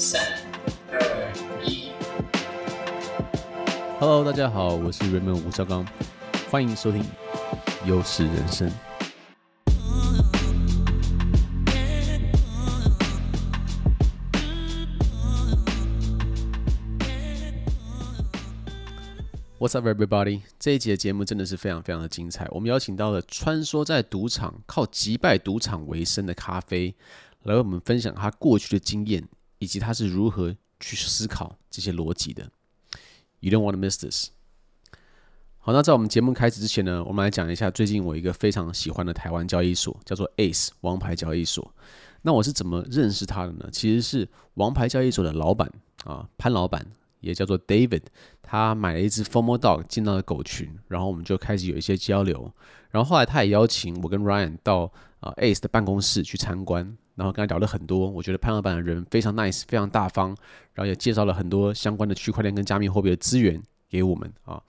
三、二、一。Hello，大家好，我是 Raymond 吴绍刚，欢迎收听优势人生。What's up, everybody？这一集的节目真的是非常非常的精彩。我们邀请到了穿梭在赌场、靠击败赌场为生的咖啡，来为我们分享他过去的经验，以及他是如何去思考这些逻辑的。You don't want to miss this。好，那在我们节目开始之前呢，我们来讲一下最近我一个非常喜欢的台湾交易所，叫做 Ace 王牌交易所。那我是怎么认识他的呢？其实是王牌交易所的老板啊，潘老板。也叫做 David，他买了一只 FOMO Dog 进到了狗群，然后我们就开始有一些交流，然后后来他也邀请我跟 Ryan 到啊 Ace 的办公室去参观，然后跟他聊了很多，我觉得潘老板的人非常 nice，非常大方，然后也介绍了很多相关的区块链跟加密货币的资源给我们啊。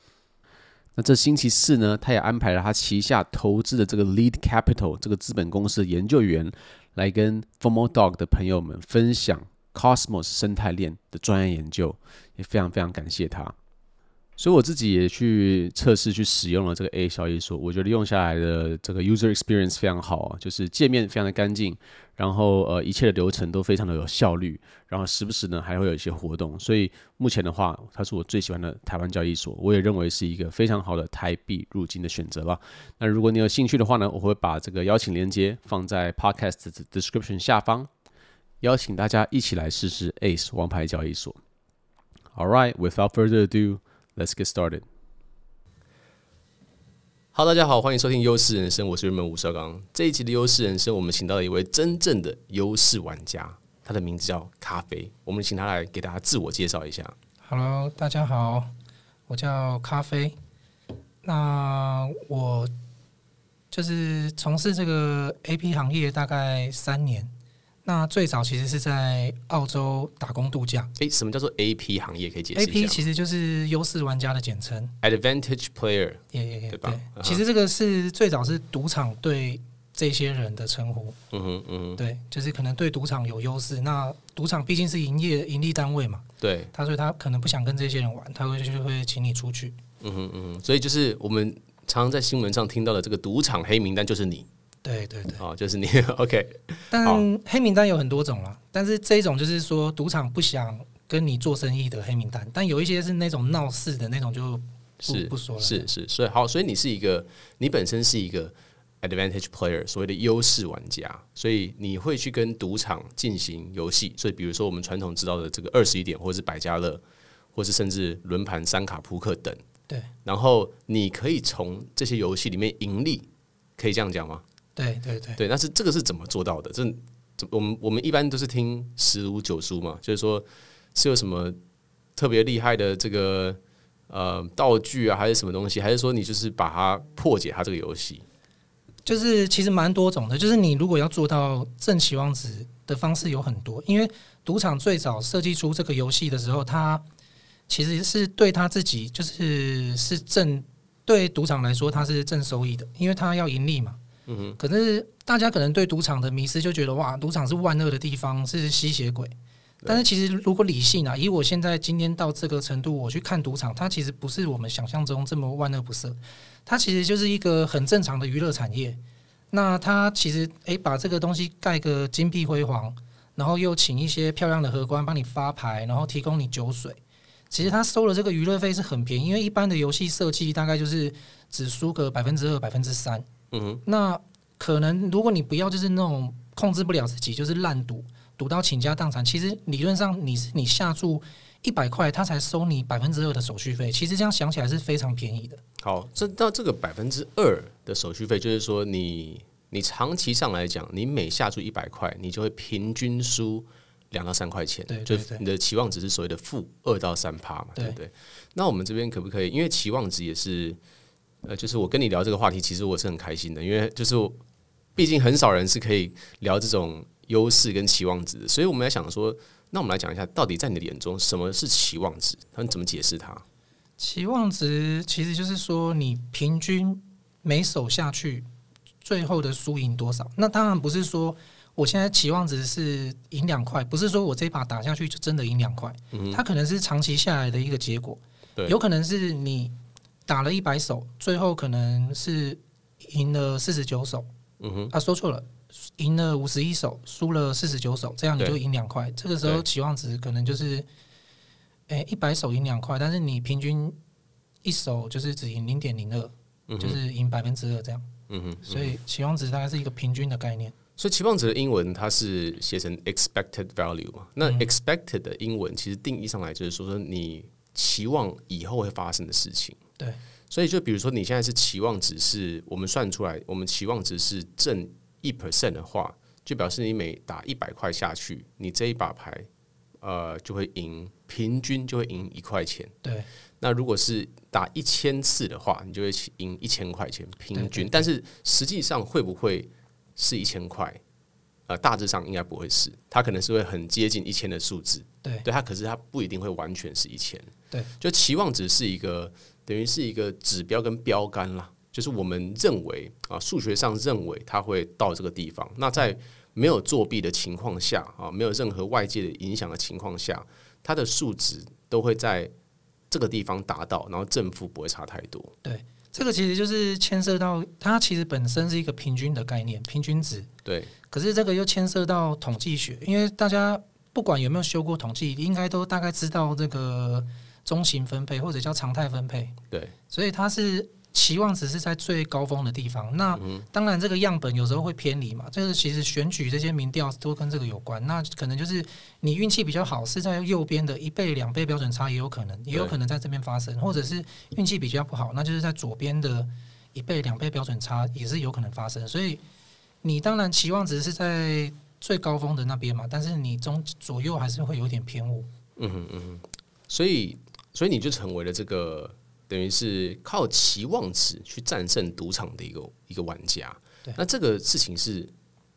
那这星期四呢，他也安排了他旗下投资的这个 Lead Capital 这个资本公司的研究员来跟 FOMO Dog 的朋友们分享。Cosmos 生态链的专业研究，也非常非常感谢他。所以我自己也去测试去使用了这个 A 交易所，我觉得用下来的这个 user experience 非常好啊，就是界面非常的干净，然后呃一切的流程都非常的有效率，然后时不时呢还会有一些活动。所以目前的话，它是我最喜欢的台湾交易所，我也认为是一个非常好的台币入金的选择了。那如果你有兴趣的话呢，我会把这个邀请链接放在 podcast description 下方。邀请大家一起来试试 Ace 王牌交易所。All right, without further ado, let's get started. Hello，大家好，欢迎收听优势人生，我是 Raymond 吴绍刚。这一集的优势人生，我们请到了一位真正的优势玩家，他的名字叫咖啡。我们请他来给大家自我介绍一下。Hello，大家好，我叫咖啡。那我就是从事这个 AP 行业大概三年。那最早其实是在澳洲打工度假。诶，什么叫做 AP 行业？可以解释一下。AP 其实就是优势玩家的简称，Advantage Player，也也也对吧？对，其实这个是最早是赌场对这些人的称呼。嗯哼嗯哼，对，就是可能对赌场有优势。那赌场毕竟是营业盈利单位嘛，对，他所以他可能不想跟这些人玩，他会就会请你出去。嗯哼嗯哼，所以就是我们常常在新闻上听到的这个赌场黑名单就是你。对对对，哦，就是你 OK。但黑名单有很多种了，但是这一种就是说赌场不想跟你做生意的黑名单，但有一些是那种闹事的那种就不是不说了。是是，所以好，所以你是一个，你本身是一个 advantage player，所谓的优势玩家，所以你会去跟赌场进行游戏。所以比如说我们传统知道的这个二十一点，或者是百家乐，或是甚至轮盘、三卡、扑克等。对，然后你可以从这些游戏里面盈利，可以这样讲吗？对对对，对，但是这个是怎么做到的？这我们我们一般都是听十赌九输嘛，就是说是有什么特别厉害的这个呃道具啊，还是什么东西？还是说你就是把它破解它这个游戏？就是其实蛮多种的，就是你如果要做到正期望值的方式有很多，因为赌场最早设计出这个游戏的时候，它其实是对他自己就是是正对赌场来说，它是正收益的，因为它要盈利嘛。嗯，可是大家可能对赌场的迷思就觉得哇，赌场是万恶的地方，是吸血鬼。但是其实如果理性啊，以我现在今天到这个程度，我去看赌场，它其实不是我们想象中这么万恶不赦。它其实就是一个很正常的娱乐产业。那它其实诶，把这个东西盖个金碧辉煌，然后又请一些漂亮的荷官帮你发牌，然后提供你酒水。其实他收了这个娱乐费是很便宜，因为一般的游戏设计大概就是只输个百分之二、百分之三。嗯哼，那可能如果你不要就是那种控制不了自己，就是烂赌，赌到倾家荡产。其实理论上你是你下注一百块，他才收你百分之二的手续费。其实这样想起来是非常便宜的。好，这到这个百分之二的手续费，就是说你你长期上来讲，你每下注一百块，你就会平均输两到三块钱。对，对，对，就你的期望值是所谓的负二到三趴嘛，对不，对？那我们这边可不可以？因为期望值也是。呃，就是我跟你聊这个话题，其实我是很开心的，因为就是毕竟很少人是可以聊这种优势跟期望值，所以我们在想说，那我们来讲一下，到底在你的眼中，什么是期望值？他们怎么解释它？期望值其实就是说，你平均每手下去最后的输赢多少？那当然不是说我现在期望值是赢两块，不是说我这一把打下去就真的赢两块，嗯，它可能是长期下来的一个结果，对，有可能是你打了一百手，最后可能是赢了四十九手，嗯哼，啊，说错了，赢了五十一手，输了四十九手，这样你就赢两块，这个时候期望值可能就是，诶，一百手赢两块，但是你平均一手就是只赢零点零二。就是赢百分之二这样，嗯哼，所以期望值大概是一个平均的概念。所以期望值的英文它是写成 expected value 嘛？那 expected 的英文其实定义上来就是说说你期望以后会发生的事情。对，所以就比如说你现在是期望值是我们算出来，我们期望值是正一 percent 的话，就表示你每打一百块下去，你这一把牌呃就会赢，平均就会赢一块钱。对。那如果是打一千次的话，你就会赢一千块钱平均。但是实际上会不会是一千块？呃，大致上应该不会是，它可能是会很接近一千的数字。对，对，它可是它不一定会完全是一千。对，就期望值是一个等于是一个指标跟标杆啦，就是我们认为啊，数学上认为它会到这个地方。那在没有作弊的情况下啊，没有任何外界的影响的情况下，它的数值都会在。这个地方达到，然后正负不会差太多。对，这个其实就是牵涉到它其实本身是一个平均的概念，平均值。对。可是这个又牵涉到统计学，因为大家不管有没有修过统计，应该都大概知道这个中型分配或者叫常态分配。对。所以它是。期望值是在最高峰的地方，那当然这个样本有时候会偏离嘛，就是其实选举这些民调都跟这个有关。那可能就是你运气比较好，是在右边的一倍、两倍标准差也有可能，也有可能在这边发生，或者是运气比较不好，那就是在左边的一倍、两倍标准差也是有可能发生。所以你当然期望值是在最高峰的那边嘛，但是你中左右还是会有点偏误。嗯哼嗯哼，所以所以你就成为了这个。等于是靠期望值去战胜赌场的一个一个玩家。对，那这个事情是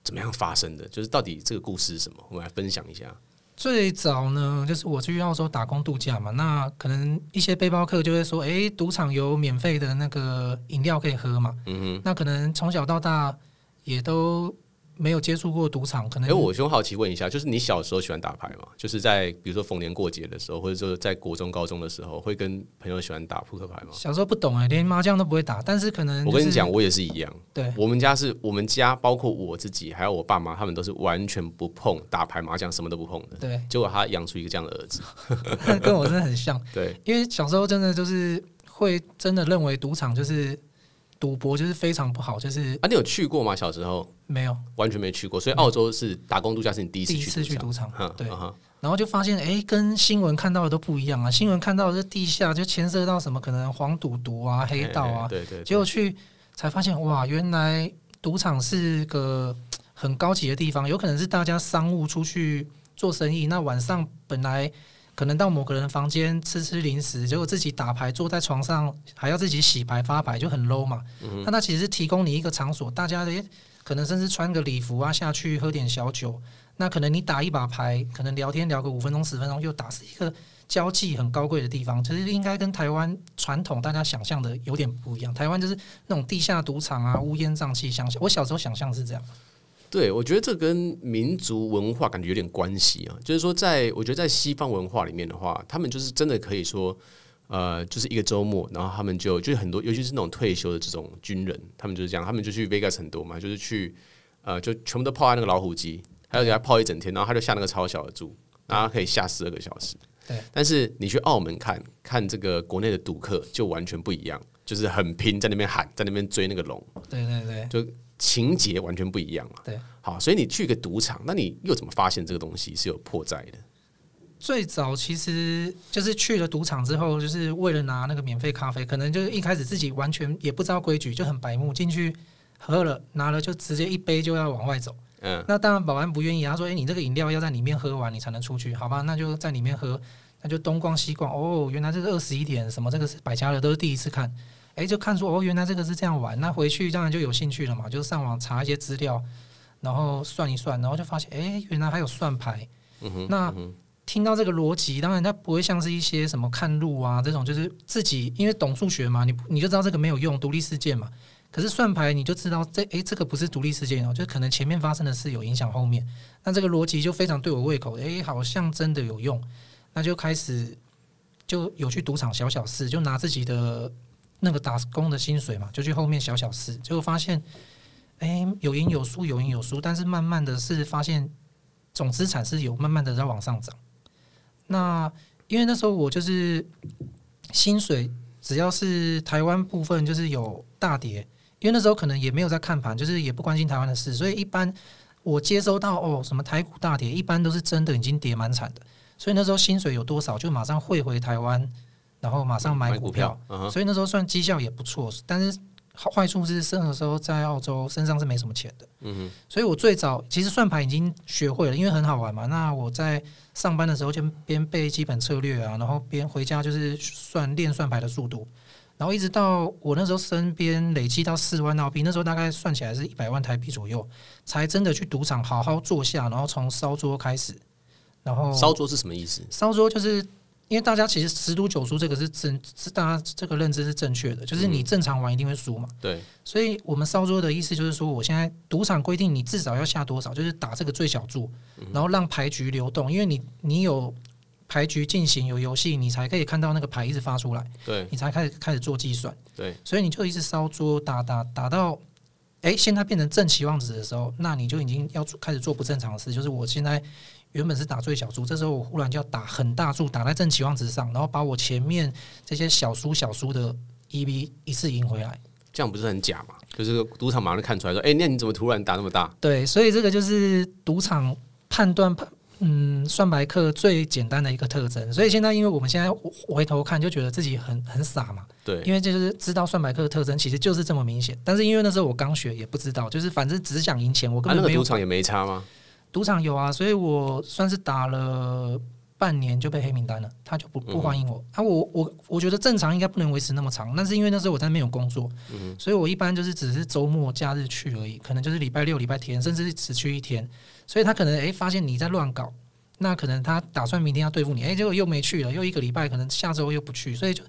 怎么样发生的？就是到底这个故事是什么？我们来分享一下。最早呢，就是我去澳洲打工度假嘛，那可能一些背包客就会说：“哎，赌场有免费的那个饮料可以喝嘛。”嗯哼，那可能从小到大也都。没有接触过赌场，可能。哎，我兄好奇问一下，就是你小时候喜欢打牌吗？就是在比如说逢年过节的时候，或者说在国中、高中的时候，会跟朋友喜欢打扑克牌吗？小时候不懂哎，连麻将都不会打，但是可能、就是、我跟你讲，我也是一样。对，我们家是我们家，包括我自己，还有我爸妈，他们都是完全不碰打牌、麻将，什么都不碰的。对，结果他养出一个这样的儿子，跟我真的很像。对，因为小时候真的就是会真的认为赌场就是。赌博就是非常不好，就是啊，你有去过吗？小时候没有，完全没去过。所以澳洲是打工度假，是你第一次去第一次去赌场，对。嗯、然后就发现，哎、欸，跟新闻看到的都不一样啊！新闻看到的是地下，就牵涉到什么可能黄赌毒啊、黑道啊，对对。结果去才发现，哇，原来赌场是个很高级的地方，有可能是大家商务出去做生意，那晚上本来。可能到某个人房间吃吃零食，结果自己打牌坐在床上还要自己洗牌发牌，就很 low 嘛。嗯、那他其实是提供你一个场所，大家的可能甚至穿个礼服啊下去喝点小酒。那可能你打一把牌，可能聊天聊个五分钟十分钟又打，是一个交际很高贵的地方。其实应该跟台湾传统大家想象的有点不一样。台湾就是那种地下赌场啊，乌烟瘴气。想象我小时候想象是这样。对，我觉得这跟民族文化感觉有点关系啊。就是说，在我觉得在西方文化里面的话，他们就是真的可以说，呃，就是一个周末，然后他们就就是很多，尤其是那种退休的这种军人，他们就是这样，他们就去 Vegas 很多嘛，就是去呃，就全部都泡在那个老虎机，还有给他泡一整天，然后他就下那个超小的注，然后他可以下十二个小时。对。但是你去澳门看看这个国内的赌客就完全不一样，就是很拼，在那边喊，在那边追那个龙。对对对。就。情节完全不一样嘛？对，好，所以你去一个赌场，那你又怎么发现这个东西是有破绽的？最早其实就是去了赌场之后，就是为了拿那个免费咖啡，可能就是一开始自己完全也不知道规矩，就很白目进去喝了，拿了就直接一杯就要往外走。嗯，那当然保安不愿意，他说：“哎，你这个饮料要在里面喝完，你才能出去，好吧？那就在里面喝，那就东逛西逛。哦，原来这是二十一点，什么这个是百家乐，都是第一次看。”哎，就看出哦，原来这个是这样玩。那回去当然就有兴趣了嘛，就上网查一些资料，然后算一算，然后就发现，哎，原来还有算牌。那听到这个逻辑，当然它不会像是一些什么看路啊这种，就是自己因为懂数学嘛，你你就知道这个没有用，独立事件嘛。可是算牌你就知道这诶，这个不是独立事件哦，就可能前面发生的事有影响后面，那这个逻辑就非常对我胃口，诶，好像真的有用，那就开始就有去赌场小小事，就拿自己的那个打工的薪水嘛，就去后面小小试，结果发现，诶，有赢有输，有赢有输，但是慢慢的是发现总资产是有慢慢的在往上涨。那因为那时候我就是薪水只要是台湾部分就是有大跌。因为那时候可能也没有在看盘，就是也不关心台湾的事，所以一般我接收到哦什么台股大跌，一般都是真的已经跌蛮惨的，所以那时候薪水有多少就马上汇回台湾，然后马上买股票，uh. 所以那时候算绩效也不错，但是坏处是那个时候在澳洲身上是没什么钱的，嗯哼，所以我最早其实算盘已经学会了，因为很好玩嘛，那我在上班的时候就边背基本策略啊，然后边回家就是算练算牌的速度。然后一直到我那时候身边累积到四万澳币，那时候大概算起来是一百万台币左右，才真的去赌场好好坐下，然后从烧桌开始。然后烧桌是什么意思？烧桌就是因为大家其实十赌九输这个是正，是大家这个认知是正确的，就是你正常玩一定会输嘛。对。所以我们烧桌的意思就是说，我现在赌场规定你至少要下多少，就是打这个最小注，然后让牌局流动，因为你你有。牌局进行有游戏，你才可以看到那个牌一直发出来，对，你才开始开始做计算，对，所以你就一直烧桌打打打到，哎、欸，现在变成正期望值的时候，那你就已经要开始做不正常的事，就是我现在原本是打最小注，这时候我忽然就要打很大注，打在正期望值上，然后把我前面这些小输小输的 EV 一次赢回来，这样不是很假吗？就是赌场马上就看出来说，哎、欸，那你怎么突然打那么大？对，所以这个就是赌场判断判。嗯，算白客最简单的一个特征，所以现在因为我们现在回头看，就觉得自己很很傻嘛。对，因为就是知道算白客的特征，其实就是这么明显。但是因为那时候我刚学，也不知道，就是反正只想赢钱。我根本没有。啊、那个赌场也没差吗？赌场有啊，所以我算是打了半年就被黑名单了，他就不不欢迎我。嗯、啊，我我我觉得正常应该不能维持那么长，但是因为那时候我在那边有工作，嗯、所以我一般就是只是周末假日去而已，可能就是礼拜六、礼拜天，甚至是只去一天。所以他可能诶、欸、发现你在乱搞，那可能他打算明天要对付你，诶、欸，结果又没去了，又一个礼拜，可能下周又不去，所以就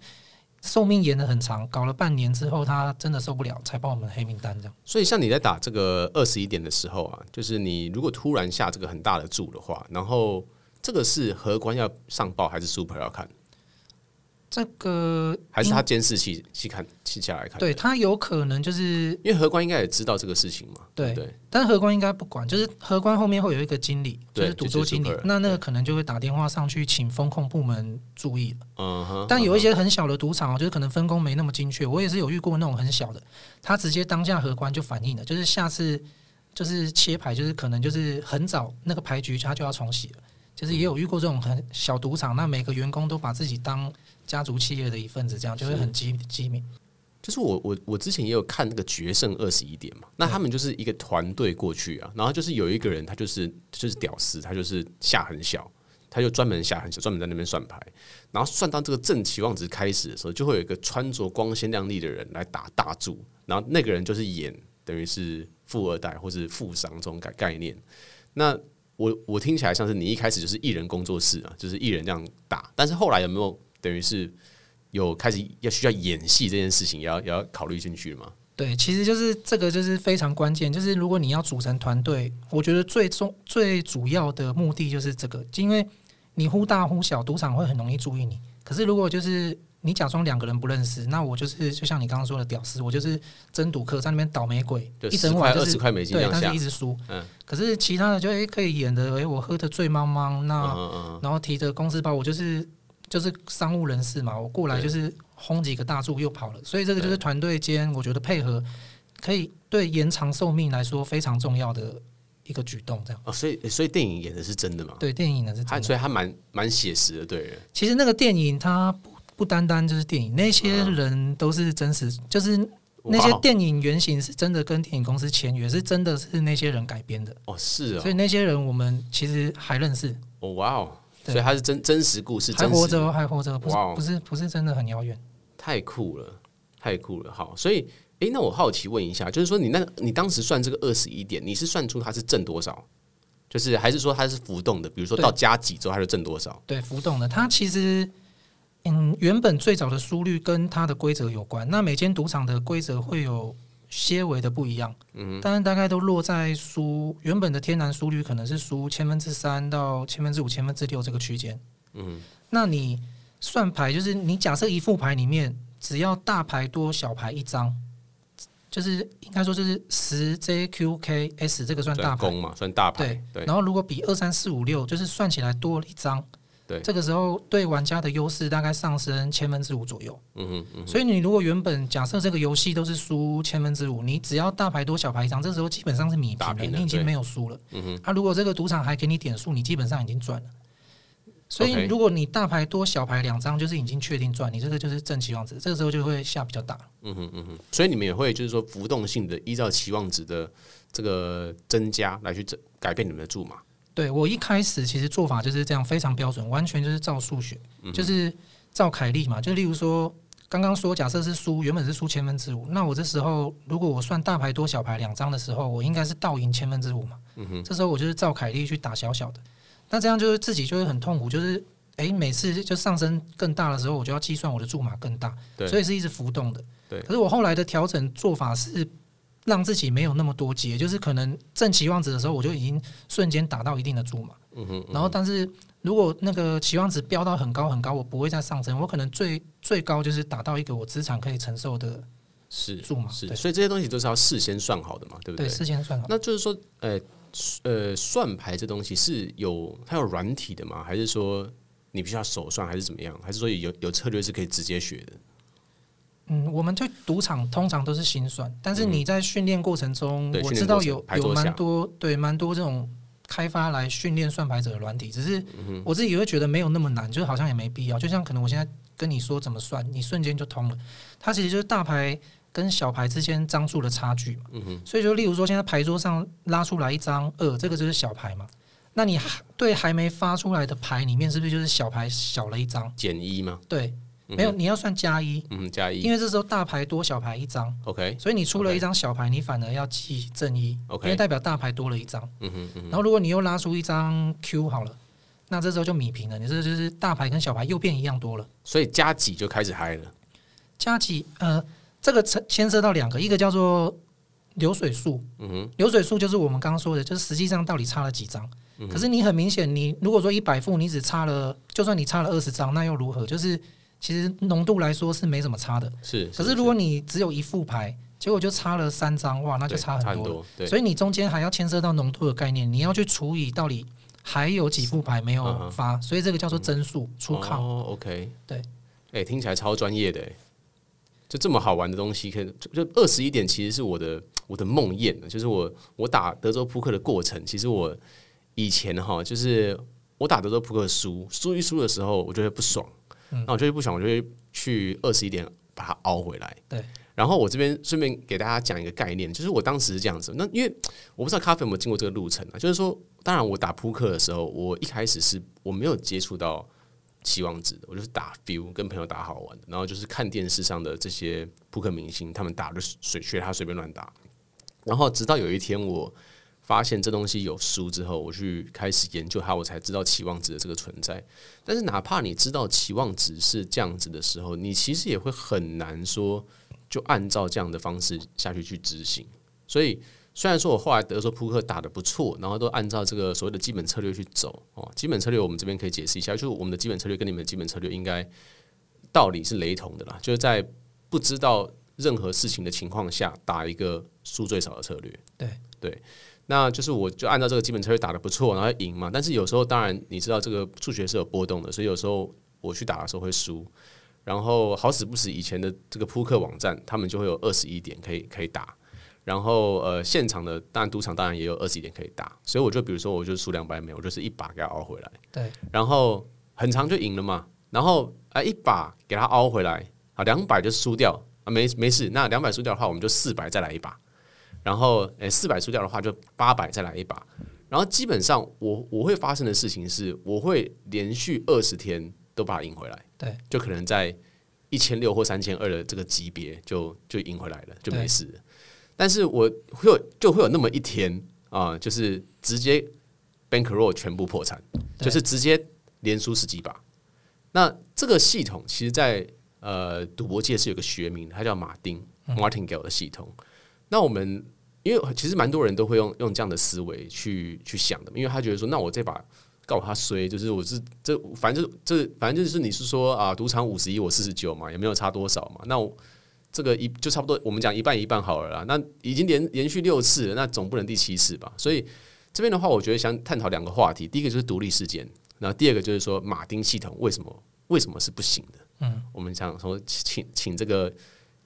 寿命延的很长，搞了半年之后，他真的受不了，才报我们黑名单这样。所以像你在打这个二十一点的时候啊，就是你如果突然下这个很大的注的话，然后这个是荷官要上报还是 super 要看？这个还是他监视器去看，去下来看。对，他有可能就是因为荷官应该也知道这个事情嘛。对对，但荷官应该不管，就是荷官后面会有一个经理，就是赌桌经理，那那个可能就会打电话上去请风控部门注意了。嗯哼。但有一些很小的赌场，就是可能分工没那么精确。我也是有遇过那种很小的，他直接当下荷官就反映了，就是下次就是切牌，就是可能就是很早那个牌局他就要重洗了。就是也有遇过这种很小赌场，那每个员工都把自己当家族企业的一份子，这样就会很机机敏。就是我我我之前也有看那个决胜二十一点嘛，那他们就是一个团队过去啊，然后就是有一个人他就是就是屌丝，他就是下很小，他就专门下很小，专门在那边算牌，然后算到这个正期望值开始的时候，就会有一个穿着光鲜亮丽的人来打大注，然后那个人就是演等于是富二代或是富商这种概概念，那。我我听起来像是你一开始就是艺人工作室啊，就是艺人这样打，但是后来有没有等于是有开始要需要演戏这件事情，也要也要考虑进去吗？对，其实就是这个就是非常关键，就是如果你要组成团队，我觉得最终最主要的目的就是这个，因为你忽大忽小，赌场会很容易注意你，可是如果就是。你假装两个人不认识，那我就是就像你刚刚说的屌丝，我就是真赌客在那边倒霉鬼，一整晚就是块美金对，但是一直输。嗯，可是其他的就诶、欸、可以演的，诶、欸，我喝的醉茫茫，那嗯嗯嗯然后提着公司包，我就是就是商务人士嘛，我过来就是轰几个大柱又跑了，所以这个就是团队间我觉得配合可以对延长寿命来说非常重要的一个举动，这样。哦，所以所以电影演的是真的吗？对，电影演的是真的，所以他蛮蛮写实的，对。其实那个电影它。不单单就是电影，那些人都是真实，就是那些电影原型是真的跟电影公司签约，是真的是那些人改编的。哦，是啊，所以那些人我们其实还认识。哦，哇哦，所以他是真真实故事，还活着，还活着，不是不是不是真的很遥远。太酷了，太酷了。好，所以诶，那我好奇问一下，就是说你那，你当时算这个二十一点，你是算出它是挣多少？就是还是说它是浮动的？比如说到加几之后它就挣多少？对，浮动的，它其实。嗯，原本最早的输率跟它的规则有关。那每间赌场的规则会有些微的不一样，嗯，但是大概都落在输原本的天然输率可能是输千分之三到千分之五、千分之六这个区间，嗯，那你算牌就是你假设一副牌里面只要大牌多小牌一张。就是应该说，就是十 J Q K S 这个算大牌嘛，算大牌。对，对。然后如果比二三四五六，就是算起来多了一张。对。这个时候对玩家的优势大概上升千分之五左右。嗯哼，嗯哼。所以你如果原本假设这个游戏都是输千分之五，你只要大牌多小牌一张，这时候基本上是米平了，你已经没有输了。嗯哼。啊，如果这个赌场还给你点数，你基本上已经赚了。所以，如果你大牌多小牌两张，就是已经确定赚，你这个就是正期望值，这个时候就会下比较大。嗯哼嗯哼，所以你们也会就是说浮动性的依照期望值的这个增加来去改变你们的注码。对，我一开始其实做法就是这样，非常标准，完全就是照数学，嗯、就是照凯利嘛。就例如说，刚刚说假设是输，原本是输千分之五，那我这时候如果我算大牌多小牌两张的时候，我应该是倒赢千分之五嘛。嗯哼，这时候我就是照凯利去打小小的。那这样就是自己就会很痛苦，就是诶、欸，每次就上升更大的时候，我就要计算我的注码更大，对，所以是一直浮动的。对，可是我后来的调整做法是让自己没有那么多节，就是可能正期望值的时候，我就已经瞬间达到一定的注码。嗯哼，然后但是如果那个期望值飙到很高很高，我不会再上升，我可能最最高就是达到一个我资产可以承受的是注码。是，所以这些东西都是要事先算好的嘛，对不对？对，事先算好。那就是说，呃。呃，算牌这东西是有它有软体的吗？还是说你必须要手算，还是怎么样？还是说有有策略是可以直接学的？嗯，我们对赌场通常都是心算，但是你在训练过程中，嗯、我知道有有蛮多对蛮多这种开发来训练算牌者的软体，只是我自己也会觉得没有那么难，就是好像也没必要。就像可能我现在跟你说怎么算，你瞬间就通了。它其实就是大牌。跟小牌之间张数的差距嘛，嗯哼，所以就例如说，现在牌桌上拉出来一张二，这个就是小牌嘛。那你对还没发出来的牌里面，是不是就是小牌小了一张？减一吗？对，没有，你要算加一，嗯，加一，因为这时候大牌多小牌一张，OK，所以你出了一张小牌，你反而要记正一，OK，因为代表大牌多了一张，嗯哼，然后如果你又拉出一张 Q 好了，那这时候就米平了，你这就是大牌跟小牌又变一样多了，所以加几就开始嗨了，加几呃。这个牵涉到两个，一个叫做流水数，嗯哼，流水数就是我们刚刚说的，就是实际上到底差了几张。嗯、可是你很明显，你如果说一百副，你只差了，就算你差了二十张，那又如何？就是其实浓度来说是没什么差的。是，可是如果你只有一副牌，结果就差了三张，哇，那就差很多。对，所以你中间还要牵涉到浓度的概念，你要去除以到底还有几副牌没有发，所以这个叫做增数出靠。哦，OK，对，哎，听起来超专业的。就这么好玩的东西，可以就二十一点，其实是我的我的梦魇。就是我我打德州扑克的过程，其实我以前哈，就是我打德州扑克输输一输的时候，我就会不爽，那我就会不爽，我就会去二十一点把它凹回来。对，然后我这边顺便给大家讲一个概念，就是我当时是这样子。那因为我不知道咖啡有没有经过这个路程啊，就是说，当然我打扑克的时候，我一开始是我没有接触到。期望值的，我就是打 feel，跟朋友打好玩的，然后就是看电视上的这些扑克明星，他们打的水学他随便乱打，然后直到有一天我发现这东西有输之后，我去开始研究它，我才知道期望值的这个存在。但是哪怕你知道期望值是这样子的时候，你其实也会很难说就按照这样的方式下去去执行，所以。虽然说我后来得说扑克打得不错，然后都按照这个所谓的基本策略去走哦。基本策略我们这边可以解释一下，就是我们的基本策略跟你们的基本策略应该道理是雷同的啦，就是在不知道任何事情的情况下打一个输最少的策略。对对，那就是我就按照这个基本策略打的不错，然后赢嘛。但是有时候当然你知道这个数学是有波动的，所以有时候我去打的时候会输。然后好死不死，以前的这个扑克网站他们就会有二十一点可以可以打。然后呃，现场的当然赌场当然也有二十一点可以打，所以我就比如说我就输两百美，我就是一把给他熬回来。对。然后很长就赢了嘛，然后哎一把给他熬回来，啊两百就输掉啊没没事，那两百输掉的话我们就四百再来一把，然后诶四百输掉的话就八百再来一把，然后基本上我我会发生的事情是我会连续二十天都把它赢回来，对，就可能在一千六或三千二的这个级别就就赢回来了，就没事。但是我会有就会有那么一天啊，就是直接 bankroll 全部破产，就是直接连输十几把。那这个系统其实在呃赌博界是有个学名，它叫马丁 Martingale 的系统。那我们因为其实蛮多人都会用用这样的思维去去想的，因为他觉得说，那我这把告诉他衰，就是我是这反正这反正就是你是说啊，赌场五十一我四十九嘛，也没有差多少嘛，那我这个一就差不多，我们讲一半一半好了啦。那已经连连续六次了，那总不能第七次吧？所以这边的话，我觉得想探讨两个话题，第一个就是独立事件，然后第二个就是说马丁系统为什么为什么是不行的？嗯，我们想说请请这个。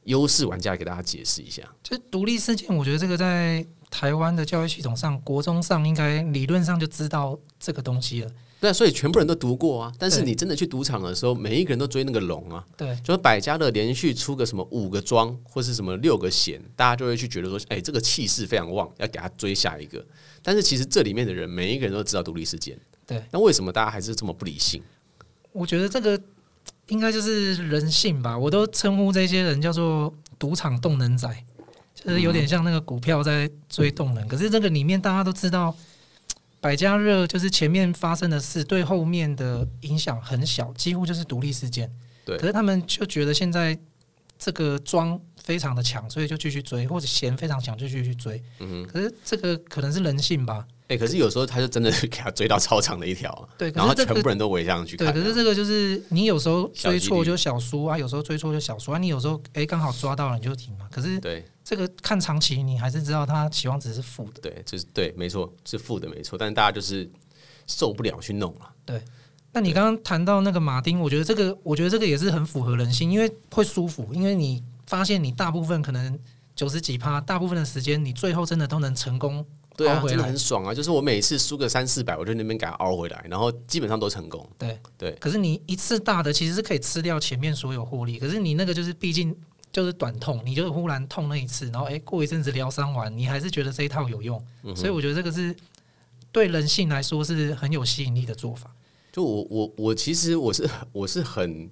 优势玩家给大家解释一下，就独立事件，我觉得这个在台湾的教育系统上，国中上应该理论上就知道这个东西了。对啊，所以全部人都读过啊。但是你真的去赌场的时候，每一个人都追那个龙啊。对，就是百家乐连续出个什么五个庄，或是什么六个闲，大家就会去觉得说，哎，这个气势非常旺，要给他追下一个。但是其实这里面的人，每一个人都知道独立事件。对，那为什么大家还是这么不理性？我觉得这个。应该就是人性吧，我都称呼这些人叫做赌场动能仔，就是有点像那个股票在追动能。可是这个里面大家都知道，百家乐就是前面发生的事对后面的影响很小，几乎就是独立事件。对，可是他们就觉得现在这个庄非常的强，所以就继续追，或者弦非常强就继续追。嗯哼，可是这个可能是人性吧。哎、欸，可是有时候他就真的给他追到超长的一条，对，然后全部人都围上去看。对，可是这个就是你有时候追错就小输啊，有时候追错就小输啊。你有时候哎刚好抓到了你就停嘛。可是对这个看长期你还是知道它期望值是负的。对，就是对，没错是负的没错，但是大家就是受不了去弄了。对，那你刚刚谈到那个马丁，我觉得这个我觉得这个也是很符合人性，因为会舒服，因为你发现你大部分可能九十几趴，大部分的时间你最后真的都能成功。对啊，真的很爽啊！就是我每次输个三四百，我就那边给它凹回来，然后基本上都成功。对对。可是你一次大的其实是可以吃掉前面所有获利，可是你那个就是毕竟就是短痛，你就忽然痛那一次，然后哎过一阵子疗伤完，你还是觉得这一套有用，嗯、所以我觉得这个是对人性来说是很有吸引力的做法。就我我我其实我是我是很。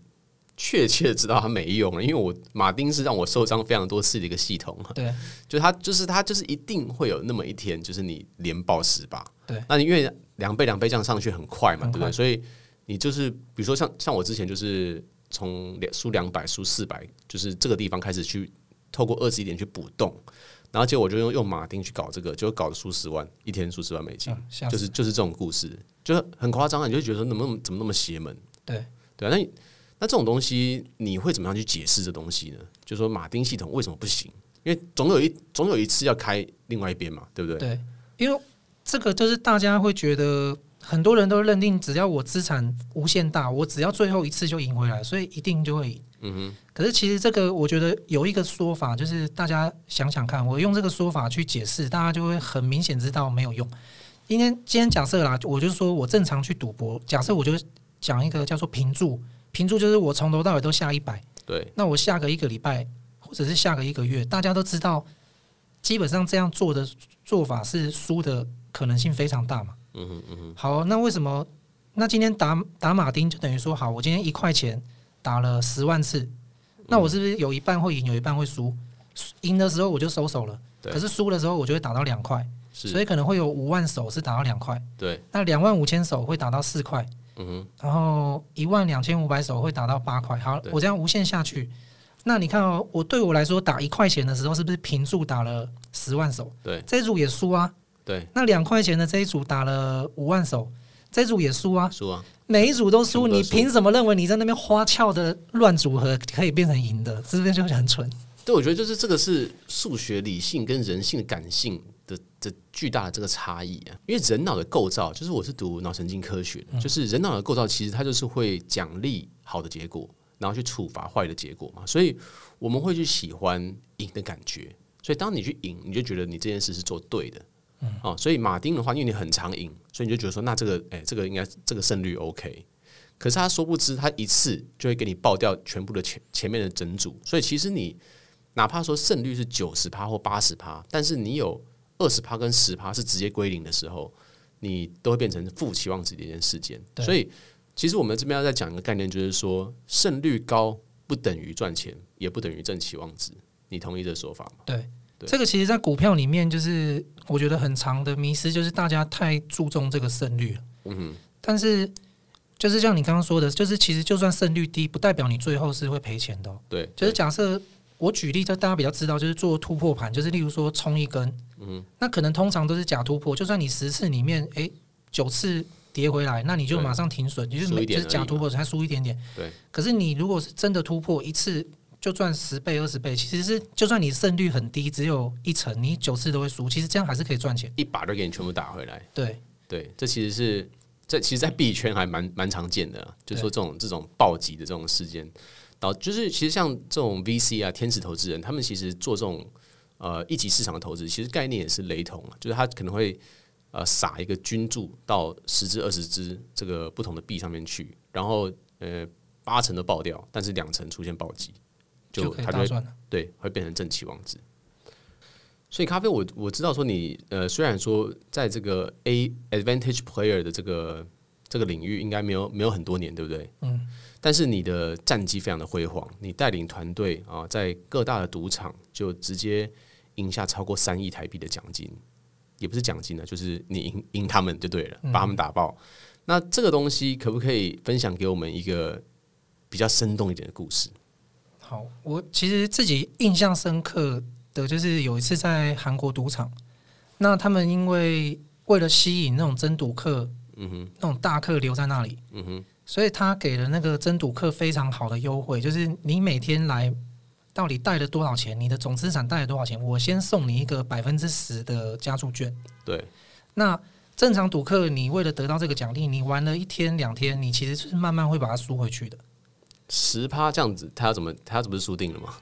确切的知道它没用了，因为我马丁是让我受伤非常多次的一个系统。对，就它就是它就是一定会有那么一天，就是你连爆十把。对，那你因为两倍两倍这样上去很快嘛，对不对？所以你就是比如说像像我之前就是从两输两百输四百，就是这个地方开始去透过二十一点去补洞，然后结果我就用用马丁去搞这个，就搞得输十万，一天输十万美金，嗯、就是就是这种故事，就是很夸张啊！你就觉得怎么那么怎么那么邪门？对对啊，那你。那这种东西你会怎么样去解释这东西呢？就是说马丁系统为什么不行？因为总有一总有一次要开另外一边嘛，对不对？对，因为这个就是大家会觉得很多人都认定，只要我资产无限大，我只要最后一次就赢回来，所以一定就会赢。嗯哼。可是其实这个我觉得有一个说法，就是大家想想看，我用这个说法去解释，大家就会很明显知道没有用。今天今天假设啦，我就说我正常去赌博，假设我就讲一个叫做平注。平注就是我从头到尾都下一百，对，那我下个一个礼拜或者是下个一个月，大家都知道，基本上这样做的做法是输的可能性非常大嘛。嗯哼嗯哼。好，那为什么？那今天打打马丁就等于说，好，我今天一块钱打了十万次，那我是不是有一半会赢，有一半会输？赢的时候我就收手了，可是输的时候我就会打到两块，所以可能会有五万手是打到两块，对。那两万五千手会打到四块。嗯哼，然后一万两千五百手会打到八块，好，我这样无限下去，那你看哦，我对我来说打一块钱的时候，是不是平注打了十万手？对，这一组也输啊。对，那两块钱的这一组打了五万手，这一组也输啊。输啊，每一组都输，都输，你凭什么认为你在那边花俏的乱组合可以变成赢的？是不是就很蠢？对，我觉得就是这个是数学理性跟人性的感性的的巨大的这个差异啊，因为人脑的构造，就是我是读脑神经科学的，就是人脑的构造其实它就是会奖励好的结果，然后去处罚坏的结果嘛，所以我们会去喜欢赢的感觉，所以当你去赢，你就觉得你这件事是做对的，嗯，哦，所以马丁的话，因为你很常赢，所以你就觉得说，那这个，哎，这个应该这个胜率 OK，可是他殊不知，他一次就会给你爆掉全部的前前面的整组，所以其实你。哪怕说胜率是九十趴或八十趴，但是你有二十趴跟十趴是直接归零的时候，你都会变成负期望值的一件事件。所以，其实我们这边要再讲一个概念，就是说胜率高不等于赚钱，也不等于正期望值。你同意这说法吗？对，对，这个其实，在股票里面，就是我觉得很长的迷失，就是大家太注重这个胜率了。嗯哼，但是就是像你刚刚说的，就是其实就算胜率低，不代表你最后是会赔钱的喔。对，就是假设。我举例，就大家比较知道，就是做突破盘，就是例如说冲一根，嗯，那可能通常都是假突破，就算你十次里面，哎，九次跌回来，那你就马上停损，你就是每就是假突破才输一点点，对。可是你如果是真的突破一次就赚十倍二十倍，其实是就算你胜率很低，只有一成，你九次都会输，其实这样还是可以赚钱，一把就给你全部打回来。对对，这其实是这其实，在币圈还蛮蛮常见的，就是说这种这种暴击的这种事件。然后就是，其实像这种 VC 啊，天使投资人，他们其实做这种呃一级市场的投资，其实概念也是雷同，就是他可能会呃撒一个均注到十只二十只这个不同的币上面去，然后呃八成都爆掉，但是两成出现暴击，就他就会对会变成正期望值。所以咖啡我，我我知道说你呃虽然说在这个 A Advantage Player 的这个这个领域应该没有没有很多年，对不对？嗯。但是你的战绩非常的辉煌，你带领团队啊，在各大的赌场就直接赢下超过三亿台币的奖金，也不是奖金呢，就是你赢赢他们就对了，把他们打爆。嗯。那这个东西可不可以分享给我们一个比较生动一点的故事？好，我其实自己印象深刻的就是有一次在韩国赌场，那他们因为为了吸引那种真赌客，嗯哼，那种大客留在那里，嗯哼。所以他给了那个真赌客非常好的优惠，就是你每天来到底带了多少钱，你的总资产带了多少钱，我先送你一个百分之十的加注券。对，那正常赌客你为了得到这个奖励，你玩了一天两天，你其实是慢慢会把它输回去的。十趴这样子，他要怎么他要怎么输定了吗？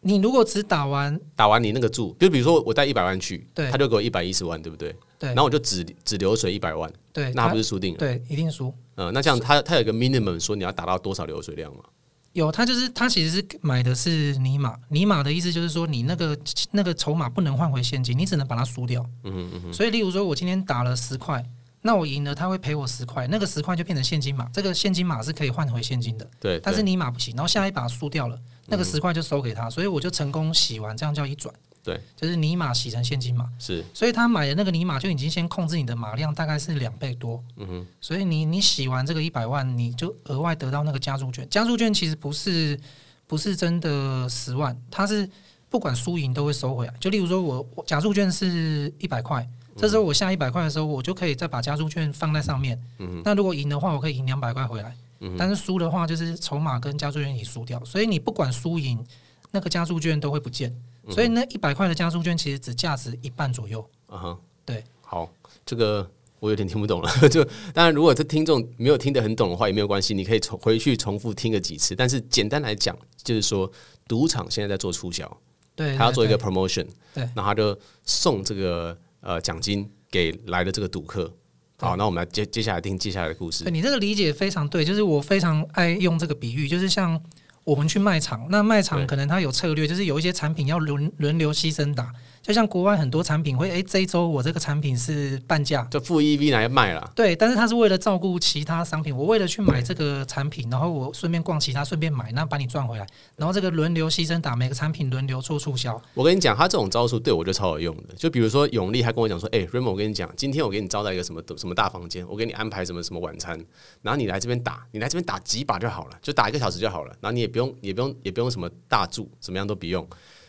你如果只打完打完你那个注，就比如说我带一百万去，对，他就给我一百一十万，对不对？对，然后我就只只流水一百万，对，那他不是输定了？对，一定输。嗯，那这样他他有一个 minimum 说你要达到多少流水量吗？有，他就是他其实是买的是尼玛，尼玛的意思就是说你那个那个筹码不能换回现金，你只能把它输掉。嗯哼嗯嗯。所以，例如说我今天打了十块，那我赢了，他会赔我十块，那个十块就变成现金码，这个现金码是可以换回现金的。对，但是尼玛不行，然后下一把输掉了。那个十块就收给他，所以我就成功洗完，这样叫一转。对，就是尼玛洗成现金码。是，所以他买的那个尼玛就已经先控制你的码量，大概是两倍多。嗯哼。所以你你洗完这个一百万，你就额外得到那个加注券。加注券其实不是不是真的十万，它是不管输赢都会收回来。就例如说我我加注券是一百块，这时候我下一百块的时候，我就可以再把加注券放在上面。嗯。那如果赢的话，我可以赢两百块回来。嗯但是输的话，就是筹码跟加注券一起输掉，所以你不管输赢，那个加注券都会不见。所以那一百块的加注券其实只价值一半左右。嗯哼，对。好，这个我有点听不懂了。就当然，如果这听众没有听得很懂的话，也没有关系，你可以重回去重复听个几次。但是简单来讲，就是说赌场现在在做促销，对，他要做一个 promotion，对，那他就送这个呃奖金给来的这个赌客。好，那我们来接接下来听接下来的故事。对，你这个理解非常对，就是我非常爱用这个比喻，就是像我们去卖场，那卖场可能它有策略，就是有一些产品要轮轮流牺牲打。就像国外很多产品会，哎、欸，这一周我这个产品是半价，就负 EV 来卖了。对，但是它是为了照顾其他商品，我为了去买这个产品，然后我顺便逛其他，顺便买，那把你赚回来。然后这个轮流牺牲打，每个产品轮流做促销。我跟你讲，他这种招数对我就超有用的。就比如说永利还跟我讲说，哎、欸，Raymond，我跟你讲，今天我给你招待一个什么什么大房间，我给你安排什么什么晚餐，然后你来这边打，你来这边打几把就好了，就打一个小时就好了。然后你也不用，也不用，也不用什么大注，怎么样都不用。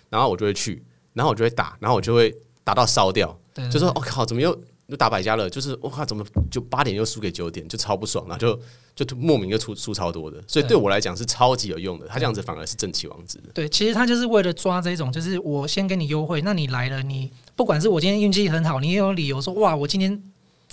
然后我就会去，然后我就会打，然后我就会。打到烧掉，就说我、哦、靠，怎么又又打百家乐？就是我靠，怎么就八点又输给九点，就超不爽，然后就就莫名就出输超多的。所以对我来讲是超级有用的，他这样子反而是正气王子的。对，其实他就是为了抓这种，就是我先给你优惠，那你来了，你不管是我今天运气很好，你也有理由说哇，我今天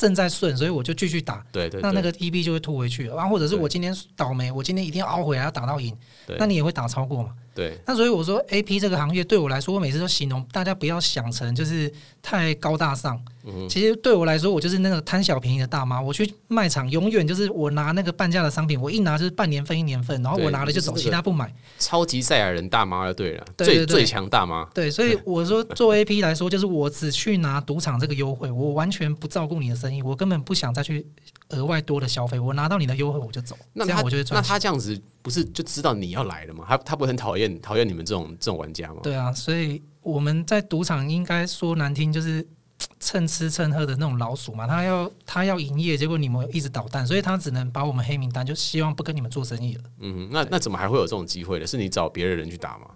正在顺，所以我就继续打。对，对对，那那个 EB 就会吐回去了。然后或者是我今天倒霉，我今天一定要熬回来要打到赢，那你也会打超过嘛？对，那所以我说，A P 这个行业对我来说，我每次都形容大家不要想成就是太高大上。嗯，其实对我来说，我就是那个贪小便宜的大妈。我去卖场，永远就是我拿那个半价的商品，我一拿就是半年份、一年份，然后我拿了就走，其他不买。超级赛亚人大妈就对了，最最强大妈。对，所以我说做 A P 来说，就是我只去拿赌场这个优惠，我完全不照顾你的生意，我根本不想再去额外多的消费。我拿到你的优惠我就走，那这样我就会赚。那他这样子。不是就知道你要来了吗？他他不会很讨厌讨厌你们这种这种玩家吗？对啊，所以我们在赌场应该说难听，就是 蹭吃蹭喝的那种老鼠嘛。他要他要营业，结果你们一直捣蛋，所以他只能把我们黑名单，就希望不跟你们做生意了。嗯哼，那那怎么还会有这种机会呢？是你找别的人去打吗？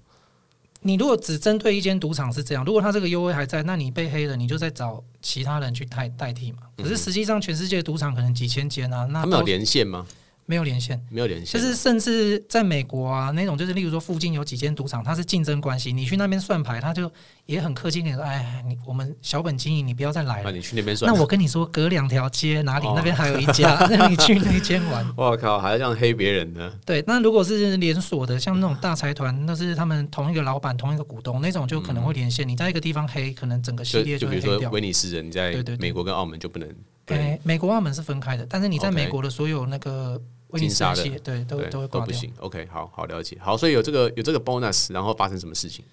你如果只针对一间赌场是这样，如果他这个优惠还在，那你被黑了，你就再找其他人去代代替嘛。可是实际上，全世界赌场可能几千间啊，那他们有连线吗？没有连线，没有连线，就是甚至在美国啊，那种就是例如说附近有几间赌场，它是竞争关系，你去那边算牌，他就也很客气跟你说，哎，你我们小本经营，你不要再来了。啊、你去那边算，那我跟你说，隔两条街哪里、哦、那边还有一家，那你去那间玩。我靠，还要这样黑别人呢？对，那如果是连锁的，像那种大财团，那是他们同一个老板、同一个股东那种，就可能会连线。嗯、你在一个地方黑，可能整个系列就会黑掉。就比如说威尼斯人，在美国跟澳门就不能。对，美国、澳门是分开的，但是你在美国的所有那个。金沙的对都都会都不行。OK，好好了解。好，所以有这个有这个 bonus，然后发生什么事情？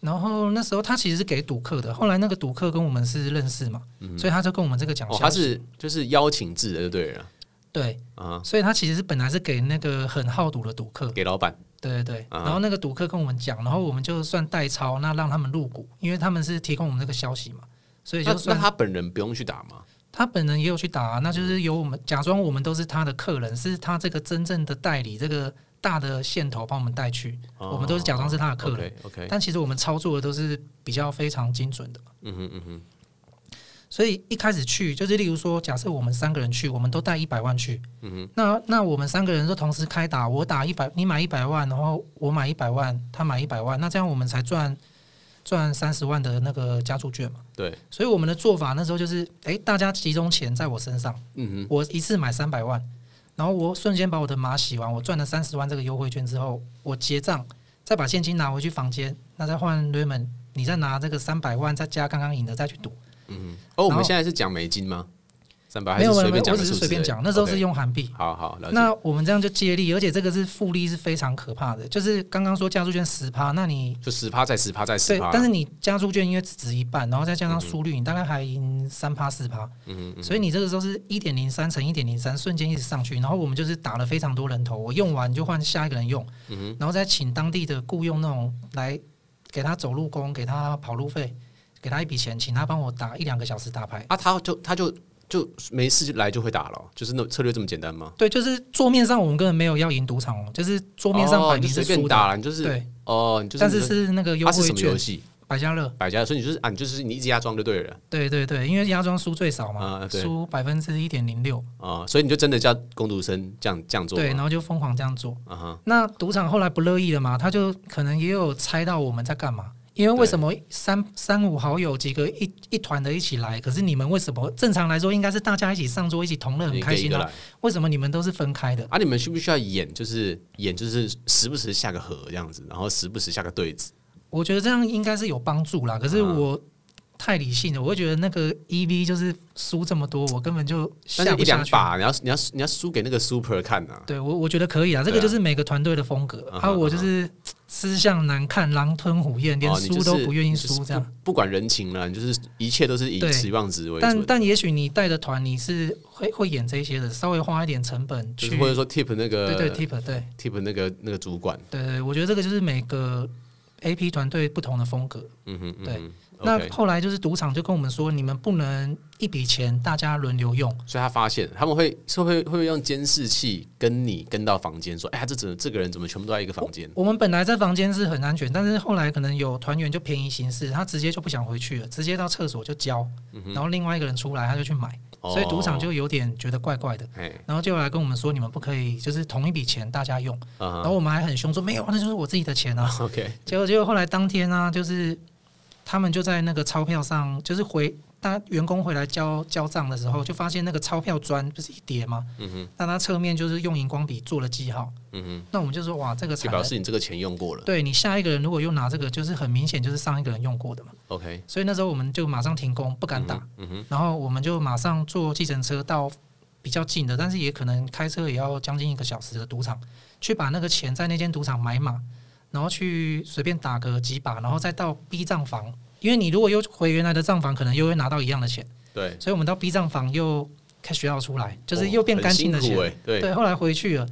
然后那时候他其实是给赌客的，后来那个赌客跟我们是认识嘛，嗯、所以他就跟我们这个讲、哦，他是就是邀请制的，就对了。对啊，所以他其实是本来是给那个很好赌的赌客，给老板。对对对，然后那个赌客跟我们讲，然后我们就算代操，那让他们入股，因为他们是提供我们这个消息嘛，所以就算那他本人不用去打吗？他本人也有去打啊，那就是由我们假装我们都是他的客人，是他这个真正的代理，这个大的线头帮我们带去，哦、我们都是假装是他的客人。OK，, okay 但其实我们操作的都是比较非常精准的。嗯哼嗯哼。所以一开始去就是，例如说，假设我们三个人去，我们都带一百万去。嗯哼。那那我们三个人都同时开打，我打一百，你买一百万，然后我买一百万，他买一百万，那这样我们才赚。赚三十万的那个加注券嘛，对，所以我们的做法那时候就是，哎，大家集中钱在我身上，嗯哼，我一次买三百万，然后我瞬间把我的码洗完，我赚了三十万这个优惠券之后，我结账，再把现金拿回去房间，那再换 Raymond，你再拿这个三百万再加刚刚赢的再去赌，嗯哼，哦，我们现在是讲美金吗？三百没有没有，我只是随便讲，那时候是用韩币。好好，那我们这样就接力，而且这个是复利是非常可怕的。就是刚刚说加注券十趴，那你就十趴再十趴再十趴。对，但是你加注券因为只值一半，然后再加上输率，你大概还赢三趴四趴。嗯嗯。所以你这个时候是一点零三乘一点零三，瞬间一直上去。然后我们就是打了非常多人头，我用完就换下一个人用，然后再请当地的雇佣那种来给他走路工，给他跑路费，给他一笔钱，请他帮我打一两个小时打牌。啊，他就他就。就没事就来就会打了，就是那策略这么简单吗？对，就是桌面上我们根本没有要赢赌场哦，就是桌面上摆你是输打了，你就是对哦，就是但是是那个优惠券。它是什么游戏？百家乐，百家乐，所以你就是啊，你就是你一直压庄就对了。对对对，因为压庄输最少嘛，输百分之一点零六啊，所以你就真的叫工读生这样这样做。对，然后就疯狂这样做。啊那赌场后来不乐意了嘛，他就可能也有猜到我们在干嘛。因为为什么三三五好友几个一一团的一起来？可是你们为什么正常来说应该是大家一起上桌一起同乐很开心啊？为什么你们都是分开的？啊，你们需不需要演？就是演，就是时不时下个河这样子，然后时不时下个对子。我觉得这样应该是有帮助啦。可是我太理性了，我会觉得那个 EV 就是输这么多，我根本就下不两把，你要你要你要输给那个 Super 看啊？对我我觉得可以啊，这个就是每个团队的风格啊，我就是。吃相难看，狼吞虎咽，连输都不愿意输，这样、哦不，不管人情了，你就是一切都是以期望值为主。但但也许你带的团，你是会会演这些的，稍微花一点成本去，或者说 tip 那个，对对 tip 对 tip 那个那个主管，对对，我觉得这个就是每个 AP 团队不同的风格。嗯哼，对。嗯那后来就是赌场就跟我们说，你们不能一笔钱大家轮流用。所以他发现他们会是会会用监视器跟你跟到房间说，哎呀，这怎这个人怎么全部都在一个房间？我们本来在房间是很安全，但是后来可能有团员就便宜行事，他直接就不想回去了，直接到厕所就交，然后另外一个人出来他就去买，所以赌场就有点觉得怪怪的，然后就来跟我们说，你们不可以就是同一笔钱大家用，然后我们还很凶说没有，那就是我自己的钱啊。OK，结果结果后来当天呢，就是。他们就在那个钞票上，就是回大员工回来交交账的时候，就发现那个钞票砖不是一叠吗？嗯哼。那他侧面就是用荧光笔做了记号。嗯哼。那我们就说哇，这个就表示你这个钱用过了。对，你下一个人如果又拿这个，就是很明显就是上一个人用过的嘛。OK。所以那时候我们就马上停工，不敢打。嗯哼。然后我们就马上坐计程车到比较近的，但是也可能开车也要将近一个小时的赌场，去把那个钱在那间赌场买码，然后去随便打个几把，然后再到 B 账房。因为你如果又回原来的账房，可能又会拿到一样的钱。对，所以我们到 B 账房又 cash 要出来，就是又变干净的钱。哦欸、对，对，后来回去了，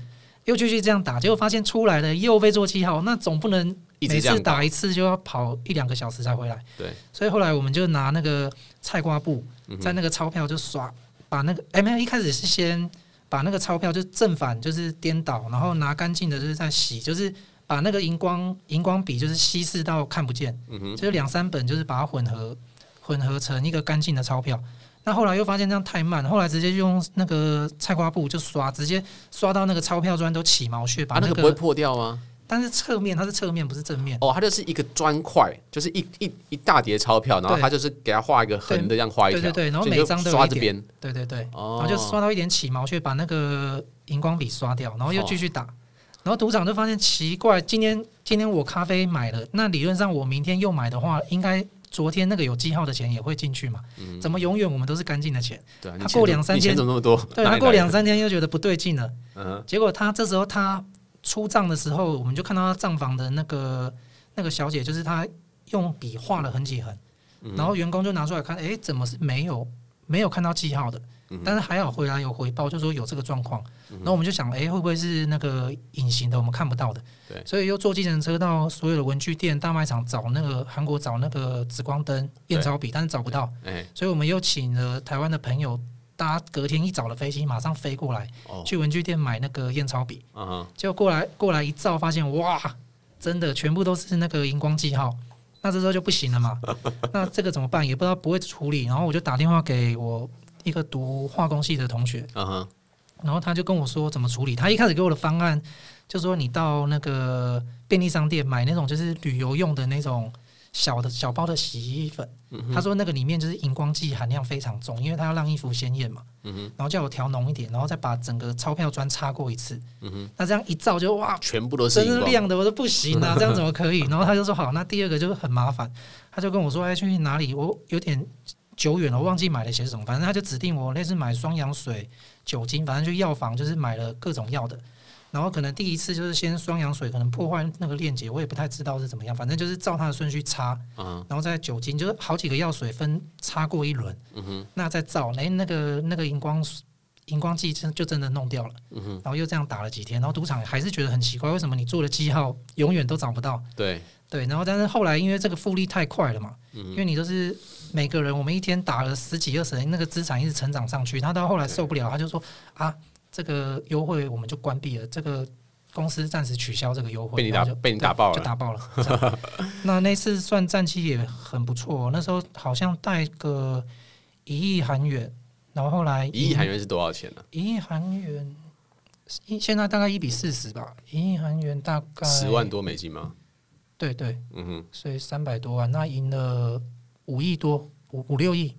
又继续这样打，结果发现出来了又被做记号，那总不能每次打一次就要跑一两个小时才回来。对，所以后来我们就拿那个菜瓜布，在那个钞票就刷，把那个哎没有，一开始是先把那个钞票就正反就是颠倒，然后拿干净的就是在洗，就是。把那个荧光荧光笔就是稀释到看不见，就是两三本就是把它混合混合成一个干净的钞票。那后来又发现这样太慢，后来直接用那个菜瓜布就刷，直接刷到那个钞票砖都起毛屑，把那个、啊、那个不会破掉吗？但是侧面它是侧面，不是正面。哦，它就是一个砖块，就是一一一大叠钞票，然后它就是给它画一个横的，这样画一条。对对对，然后每张都刷这边。对对对，然后就刷到一点起毛屑，把那个荧光笔刷掉，然后又继续打。哦、然后赌场就发现奇怪，今天今天我咖啡买了，那理论上我明天又买的话，应该。昨天那个有记号的钱也会进去嘛？嗯、怎么永远我们都是干净的钱？对啊，他过两三天，怎么那么多？对，他过两三天又觉得不对劲了。嗯，结果他这时候他出账的时候，我们就看到他账房的那个那个小姐，就是他用笔画了很几横，嗯、然后员工就拿出来看，哎、欸，怎么是没有没有看到记号的？但是还好回来有回报，就说有这个状况。然后我们就想，哎，会不会是那个隐形的，我们看不到的？对。所以又坐计程车到所有的文具店、大卖场找那个韩国找那个紫光灯、验钞笔，但是找不到。所以我们又请了台湾的朋友，搭隔天一早的飞机，马上飞过来，去文具店买那个验钞笔。结果过来过来一照，发现哇，真的全部都是那个荧光记号。那这时候就不行了嘛？那这个怎么办？也不知道不会处理。然后我就打电话给我。一个读化工系的同学，uh. 然后他就跟我说怎么处理。他一开始给我的方案就是说，你到那个便利商店买那种就是旅游用的那种小的小包的洗衣粉。Uh. 他说那个里面就是荧光剂含量非常重，因为他要让衣服鲜艳嘛。Uh. 然后叫我调浓一点，然后再把整个钞票砖擦过一次。Uh. 那这样一照就哇，全部都是真亮的，我说不行啊，这样怎么可以？然后他就说好，那第二个就是很麻烦。他就跟我说，哎，去哪里？我有点。久远了，我忘记买了些什么，反正他就指定我类似买双氧水、酒精，反正就药房就是买了各种药的。然后可能第一次就是先双氧水，可能破坏那个链接，我也不太知道是怎么样，反正就是照它的顺序擦，然后再酒精，就是好几个药水分擦过一轮，那再照，哎，那个那个荧光荧光剂真就真的弄掉了，然后又这样打了几天，然后赌场还是觉得很奇怪，为什么你做的记号永远都找不到？对对，然后但是后来因为这个复利太快了嘛，因为你都是。每个人，我们一天打了十几二十人，那个资产一直成长上去。他到后来受不了，他就说：“啊，这个优惠我们就关闭了，这个公司暂时取消这个优惠。”被你打，被你打爆了，就打爆了。那那次算战绩也很不错，那时候好像带个一亿韩元，然后后来一亿韩元是多少钱呢？一亿韩元一现在大概一比四十吧，一亿韩元大概十万多美金吗？对对，嗯哼，所以三百多万，那赢了。五亿多，五五六亿，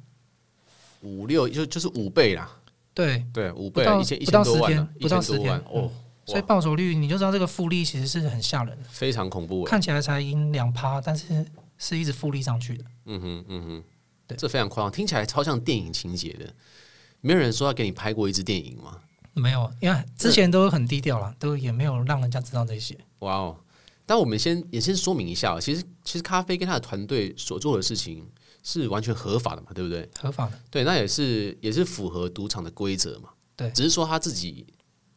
五六就就是五倍啦。对对，五倍，到一千一千多万，不到十天哦。所以报酬率你就知道这个复利其实是很吓人的，非常恐怖。看起来才赢两趴，但是是一直复利上去的。嗯哼嗯哼，对，这非常夸张，听起来超像电影情节的。没有人说要给你拍过一支电影吗？没有，因为之前都很低调了，都也没有让人家知道这些。哇哦。但我们先也先说明一下，其实其实咖啡跟他的团队所做的事情是完全合法的嘛，对不对？合法的，对，那也是也是符合赌场的规则嘛。对，只是说他自己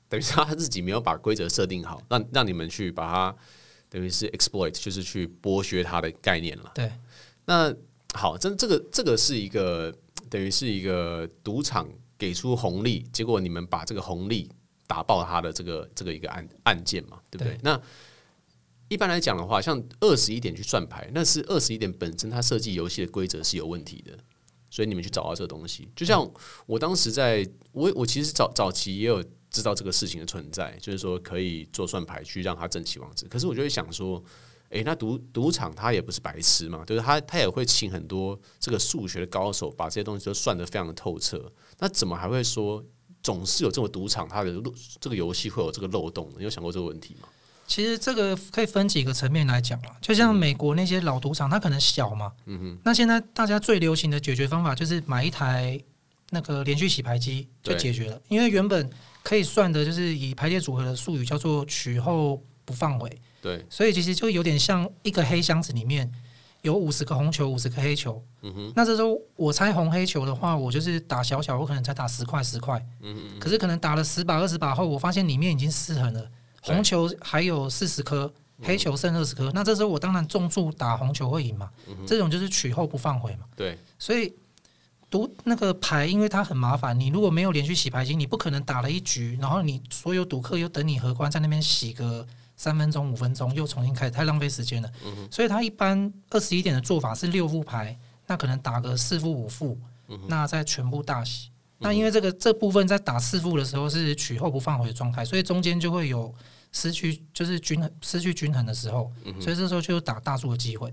等于是他自己没有把规则设定好，让让你们去把它等于是 exploit，就是去剥削他的概念了。对，那好，这这个这个是一个等于是一个赌场给出红利，结果你们把这个红利打爆他的这个这个一个案案件嘛，对不对？对那一般来讲的话，像二十一点去算牌，那是二十一点本身它设计游戏的规则是有问题的，所以你们去找到这个东西。就像我当时在，我我其实早早期也有知道这个事情的存在，就是说可以做算牌去让它正期望值。可是我就会想说，诶，那赌赌场他也不是白痴嘛，就是他他也会请很多这个数学的高手把这些东西都算得非常的透彻。那怎么还会说总是有这种赌场它的漏这个游戏会有这个漏洞？你有想过这个问题吗？其实这个可以分几个层面来讲了，就像美国那些老赌场，它可能小嘛，嗯哼，那现在大家最流行的解决方法就是买一台那个连续洗牌机就解决了，因为原本可以算的就是以排列组合的术语叫做取后不放回，对，所以其实就有点像一个黑箱子里面有五十个红球，五十个黑球，嗯哼，那这时候我猜红黑球的话，我就是打小小，我可能才打十块十块，嗯哼，可是可能打了十把二十把后，我发现里面已经失衡了。红球还有四十颗，黑球剩二十颗，那这时候我当然重注打红球会赢嘛。这种就是取后不放回嘛。对，所以赌那个牌，因为它很麻烦，你如果没有连续洗牌机，你不可能打了一局，然后你所有赌客又等你荷官在那边洗个三分钟、五分钟又重新开始，太浪费时间了。嗯、所以他一般二十一点的做法是六副牌，那可能打个四副五副，嗯、那再全部大洗。嗯、那因为这个这部分在打四副的时候是取后不放回的状态，所以中间就会有。失去就是均衡，失去均衡的时候，所以这时候就有打大数的机会。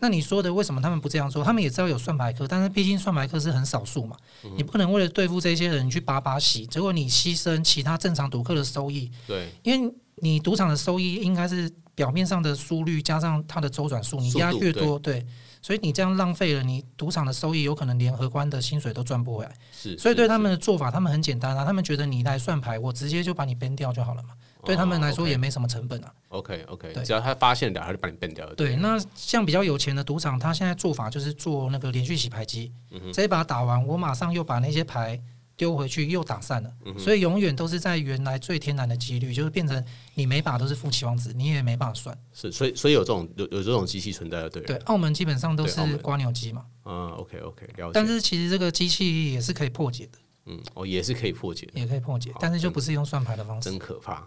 那你说的为什么他们不这样做？他们也知道有算牌客，但是毕竟算牌客是很少数嘛，你不可能为了对付这些人去把把洗，结果你牺牲其他正常赌客的收益。对，因为你赌场的收益应该是表面上的输率加上它的周转数，你压越多，对，对，所以你这样浪费了你赌场的收益，有可能连荷官的薪水都赚不回来。是，所以对他们的做法，他们很简单啊，他们觉得你来算牌，我直接就把你 ban 掉就好了嘛。对他们来说也没什么成本啊。OK OK，只要他发现了，他就把你变掉了。对，那像比较有钱的赌场，他现在做法就是做那个连续洗牌机，这一把打完，我马上又把那些牌丢回去，又打散了。嗯、所以永远都是在原来最天然的几率，就是变成你每把都是负期望值，你也没办法算。是，所以所以有这种有有这种机器存在的，对。对，澳门基本上都是瓜牛机嘛。嗯，OK OK，了解。但是其实这个机器也是可以破解的。嗯，哦，也是可以破解的，也可以破解，但是就不是用算牌的方式。真可怕。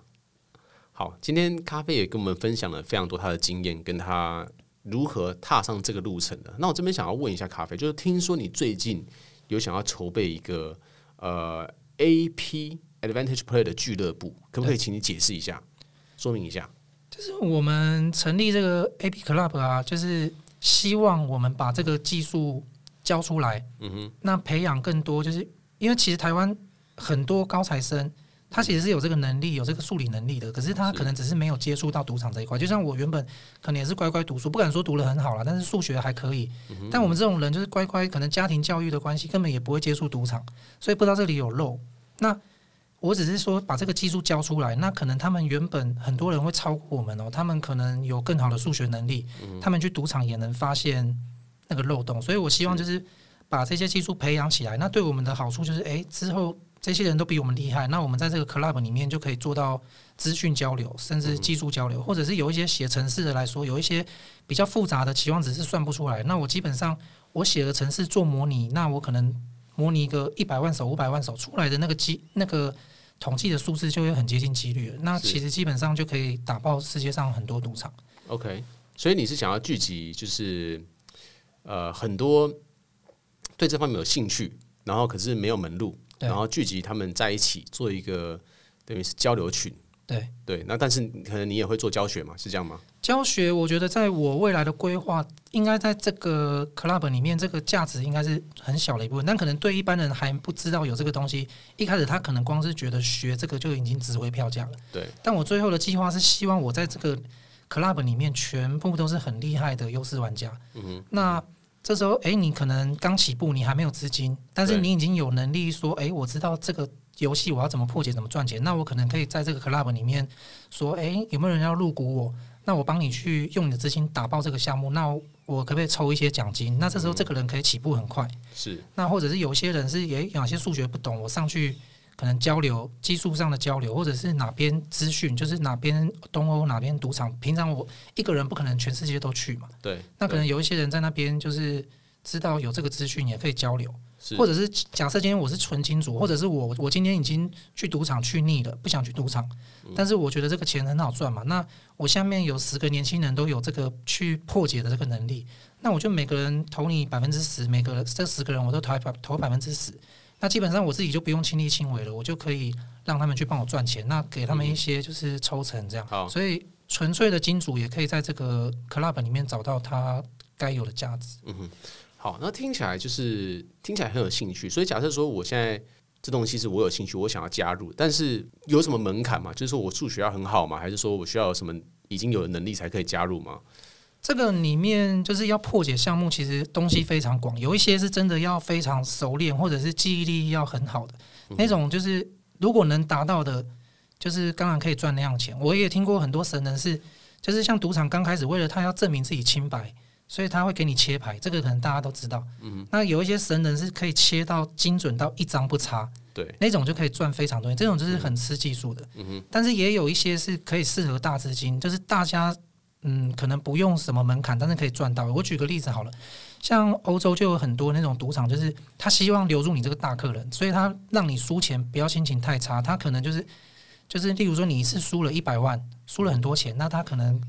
好，今天咖啡也跟我们分享了非常多他的经验，跟他如何踏上这个路程的。那我这边想要问一下咖啡，就是听说你最近有想要筹备一个呃 AP Advantage Play 的俱乐部，可不可以请你解释一下，说明一下？就是我们成立这个 AP Club 啊，就是希望我们把这个技术教出来，嗯哼，那培养更多，就是因为其实台湾很多高材生。他其实是有这个能力，有这个数理能力的，可是他可能只是没有接触到赌场这一块。就像我原本可能也是乖乖读书，不敢说读得很好了，但是数学还可以。但我们这种人就是乖乖，可能家庭教育的关系，根本也不会接触赌场，所以不知道这里有漏。那我只是说把这个技术教出来，那可能他们原本很多人会超过我们哦，他们可能有更好的数学能力，他们去赌场也能发现那个漏洞。所以我希望就是把这些技术培养起来，那对我们的好处就是，哎，之后。这些人都比我们厉害，那我们在这个 club 里面就可以做到资讯交流，甚至技术交流，嗯、或者是有一些写程式的来说，有一些比较复杂的期望值是算不出来。那我基本上我写的程式做模拟，那我可能模拟一个一百万手、五百万手出来的那个机那个统计的数字就会很接近几率了。那其实基本上就可以打爆世界上很多赌场。OK，所以你是想要聚集，就是呃很多对这方面有兴趣，然后可是没有门路。然后聚集他们在一起做一个等于是交流群，对对。那但是可能你也会做教学嘛？是这样吗？教学我觉得在我未来的规划，应该在这个 club 里面，这个价值应该是很小的一部分。但可能对一般人还不知道有这个东西，一开始他可能光是觉得学这个就已经值回票价了。对。但我最后的计划是希望我在这个 club 里面全部都是很厉害的优势玩家。嗯哼。那。这时候，哎，你可能刚起步，你还没有资金，但是你已经有能力说，哎，我知道这个游戏我要怎么破解，怎么赚钱。那我可能可以在这个 club 里面说，哎，有没有人要入股我？那我帮你去用你的资金打爆这个项目。那我可不可以抽一些奖金？那这时候这个人可以起步很快。是。那或者是有些人是，哎，有些数学不懂，我上去。可能交流技术上的交流，或者是哪边资讯，就是哪边东欧哪边赌场。平常我一个人不可能全世界都去嘛。对。那可能有一些人在那边，就是知道有这个资讯，也可以交流。是。或者是假设今天我是纯金主，或者是我我今天已经去赌场去腻了，不想去赌场，嗯、但是我觉得这个钱很好赚嘛。那我下面有十个年轻人都有这个去破解的这个能力，那我就每个人投你百分之十，每个这十个人我都投百投百分之十。那基本上我自己就不用亲力亲为了，我就可以让他们去帮我赚钱，那给他们一些就是抽成这样。好，所以纯粹的金主也可以在这个 club 里面找到他该有的价值。嗯哼，好，那听起来就是听起来很有兴趣。所以假设说我现在这东西是我有兴趣，我想要加入，但是有什么门槛吗？就是说我数学要很好吗？还是说我需要有什么已经有的能力才可以加入吗？这个里面就是要破解项目，其实东西非常广，有一些是真的要非常熟练，或者是记忆力要很好的那种。就是如果能达到的，就是当然可以赚那样钱。我也听过很多神人是，就是像赌场刚开始为了他要证明自己清白，所以他会给你切牌，这个可能大家都知道。嗯，那有一些神人是可以切到精准到一张不差，对，那种就可以赚非常多。这种就是很吃技术的。嗯哼，但是也有一些是可以适合大资金，就是大家。嗯，可能不用什么门槛，但是可以赚到。我举个例子好了，像欧洲就有很多那种赌场，就是他希望留住你这个大客人，所以他让你输钱不要心情太差，他可能就是就是例如说你一次输了一百万，输了很多钱，那他可能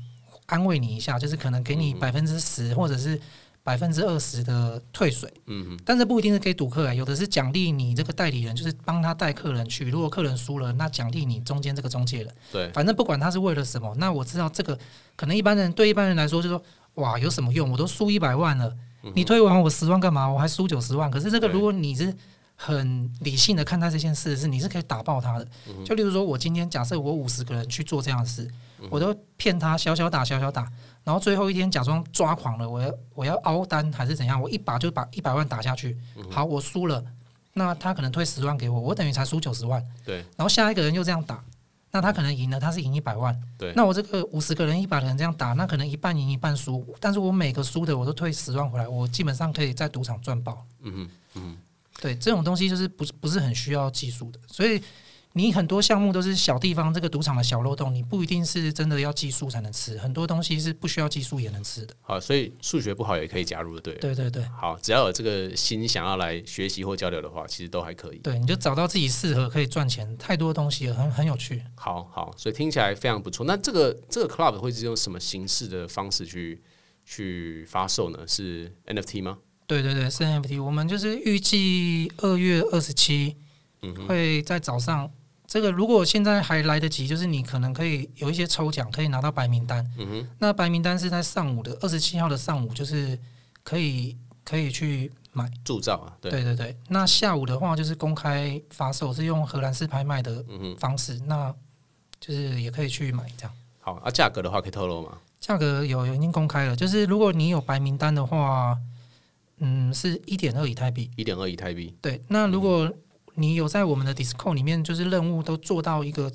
安慰你一下，就是可能给你百分之十或者是百分之二十的退水。嗯嗯。但是不一定是可以赌客啊，有的是奖励你这个代理人，就是帮他带客人去。如果客人输了，那奖励你中间这个中介人。对。反正不管他是为了什么，那我知道这个可能一般人对一般人来说就说哇有什么用？我都输一百万了。你退完我十万干嘛？我还输九十万。可是这个，如果你是很理性的看待这件事，是你是可以打爆他的。就例如说，我今天假设我五十个人去做这样的事，我都骗他小小打小小打，然后最后一天假装抓狂了，我要我要凹单还是怎样？我一把就把一百万打下去。好，我输了，那他可能退十万给我，我等于才输九十万。对。然后下一个人又这样打。那他可能赢了，他是赢一百万。对。那我这个五十个人、一百个人这样打，那可能一半赢一半输。但是我每个输的我都退十万回来，我基本上可以在赌场赚爆。嗯哼，嗯哼。对，这种东西就是不是不是很需要技术的，所以。你很多项目都是小地方，这个赌场的小漏洞，你不一定是真的要技术才能吃，很多东西是不需要技术也能吃的。好，所以数学不好也可以加入，对。对对对。好，只要有这个心想要来学习或交流的话，其实都还可以。对，你就找到自己适合可以赚钱，太多东西了，很很有趣。好好，所以听起来非常不错。那这个这个 club 会是用什么形式的方式去去发售呢？是 NFT 吗？对对对，是 NFT。我们就是预计二月二十七会在早上。这个如果现在还来得及，就是你可能可以有一些抽奖，可以拿到白名单。嗯哼。那白名单是在上午的二十七号的上午，就是可以可以去买铸造啊。对，对对对。那下午的话就是公开发售，是用荷兰式拍卖的方式。嗯。那就是也可以去买这样。好啊，价格的话可以透露吗？价格有有已经公开了，就是如果你有白名单的话，嗯，是一点二以太币。一点二以太币。对，那如果、嗯你有在我们的 Discord 里面，就是任务都做到一个，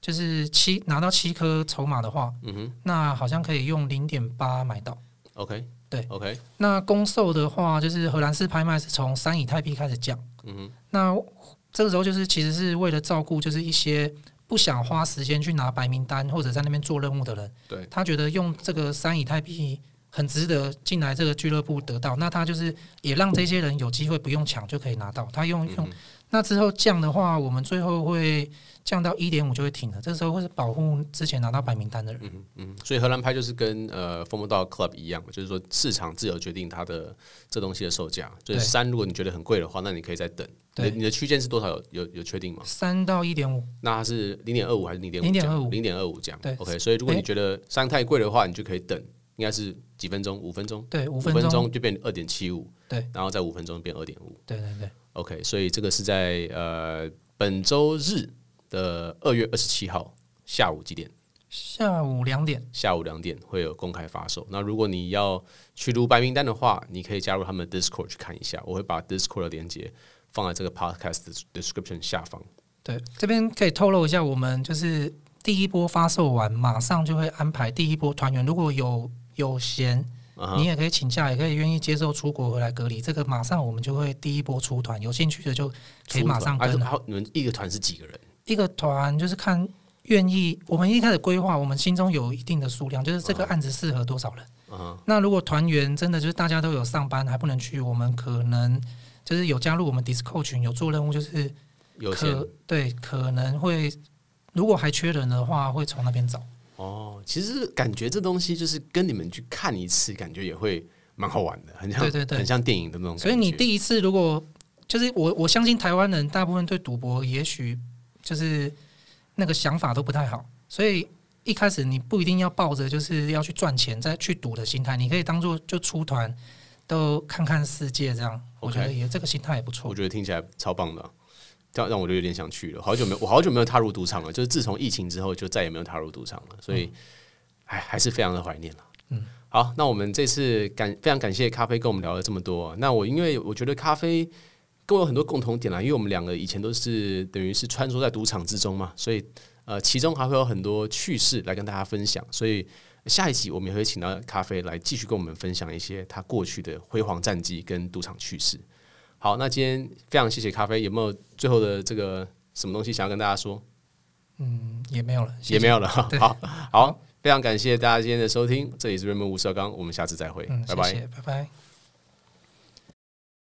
就是七拿到七颗筹码的话，嗯哼，那好像可以用零点八买到。OK，对，OK。那公售的话，就是荷兰式拍卖是从三以太币开始降，嗯哼。那这个时候就是其实是为了照顾，就是一些不想花时间去拿白名单或者在那边做任务的人，对，他觉得用这个三以太币。很值得进来这个俱乐部得到，那他就是也让这些人有机会不用抢就可以拿到。他用用那之后降的话，我们最后会降到一点五就会停了。这时候会是保护之前拿到白名单的人。嗯嗯，所以荷兰拍就是跟呃 FOMO Club 一样，就是说市场自由决定它的这东西的售价。就是三，如果你觉得很贵的话，那你可以再等。对，你的区间是多少？有有有确定吗？三到一点五。那它是零点二五还是零点五？零点二五，零点二五这样。对，OK。所以如果你觉得三太贵的话，你就可以等。应该是几分钟？五分钟？对，五分钟就变二点七五。对，然后再五分钟变二点五。对对对。OK，所以这个是在呃本周日的二月二十七号下午几点？下午两点。下午两点会有公开发售。那如果你要去读白名单的话，你可以加入他们的 Discord 去看一下。我会把 Discord 的链接放在这个 Podcast 的 description 下方。对，这边可以透露一下，我们就是第一波发售完，马上就会安排第一波团员，如果有。有闲，你也可以请假，也可以愿意接受出国回来隔离。这个马上我们就会第一波出团，有兴趣的就可以马上跟。然后你们一个团是几个人？一个团就是看愿意。我们一开始规划，我们心中有一定的数量，就是这个案子适合多少人。那如果团员真的就是大家都有上班还不能去，我们可能就是有加入我们 Discord 群，有做任务，就是可对可能会如果还缺人的话，会从那边找。哦，其实感觉这东西就是跟你们去看一次，感觉也会蛮好玩的，很像对对对，很像电影的那种。所以你第一次如果就是我，我相信台湾人大部分对赌博也许就是那个想法都不太好，所以一开始你不一定要抱着就是要去赚钱再去赌的心态，你可以当做就出团都看看世界这样.我觉得也这个心态也不错。我觉得听起来超棒的。这样让我就有点想去了，好久没有，我好久没有踏入赌场了。就是自从疫情之后，就再也没有踏入赌场了。所以，哎，还是非常的怀念了。嗯，好，那我们这次感非常感谢咖啡跟我们聊了这么多。那我因为我觉得咖啡跟我有很多共同点啦，因为我们两个以前都是等于是穿梭在赌场之中嘛，所以呃，其中还会有很多趣事来跟大家分享。所以下一集我们也会请到咖啡来继续跟我们分享一些他过去的辉煌战绩跟赌场趣事。好，那今天非常谢谢咖啡，有没有最后的这个什么东西想要跟大家说？嗯，也没有了，谢谢也没有了。好好，非常感谢大家今天的收听，这里是 Raymond 吴绍刚，我们下次再会，嗯、拜拜，谢谢，拜拜。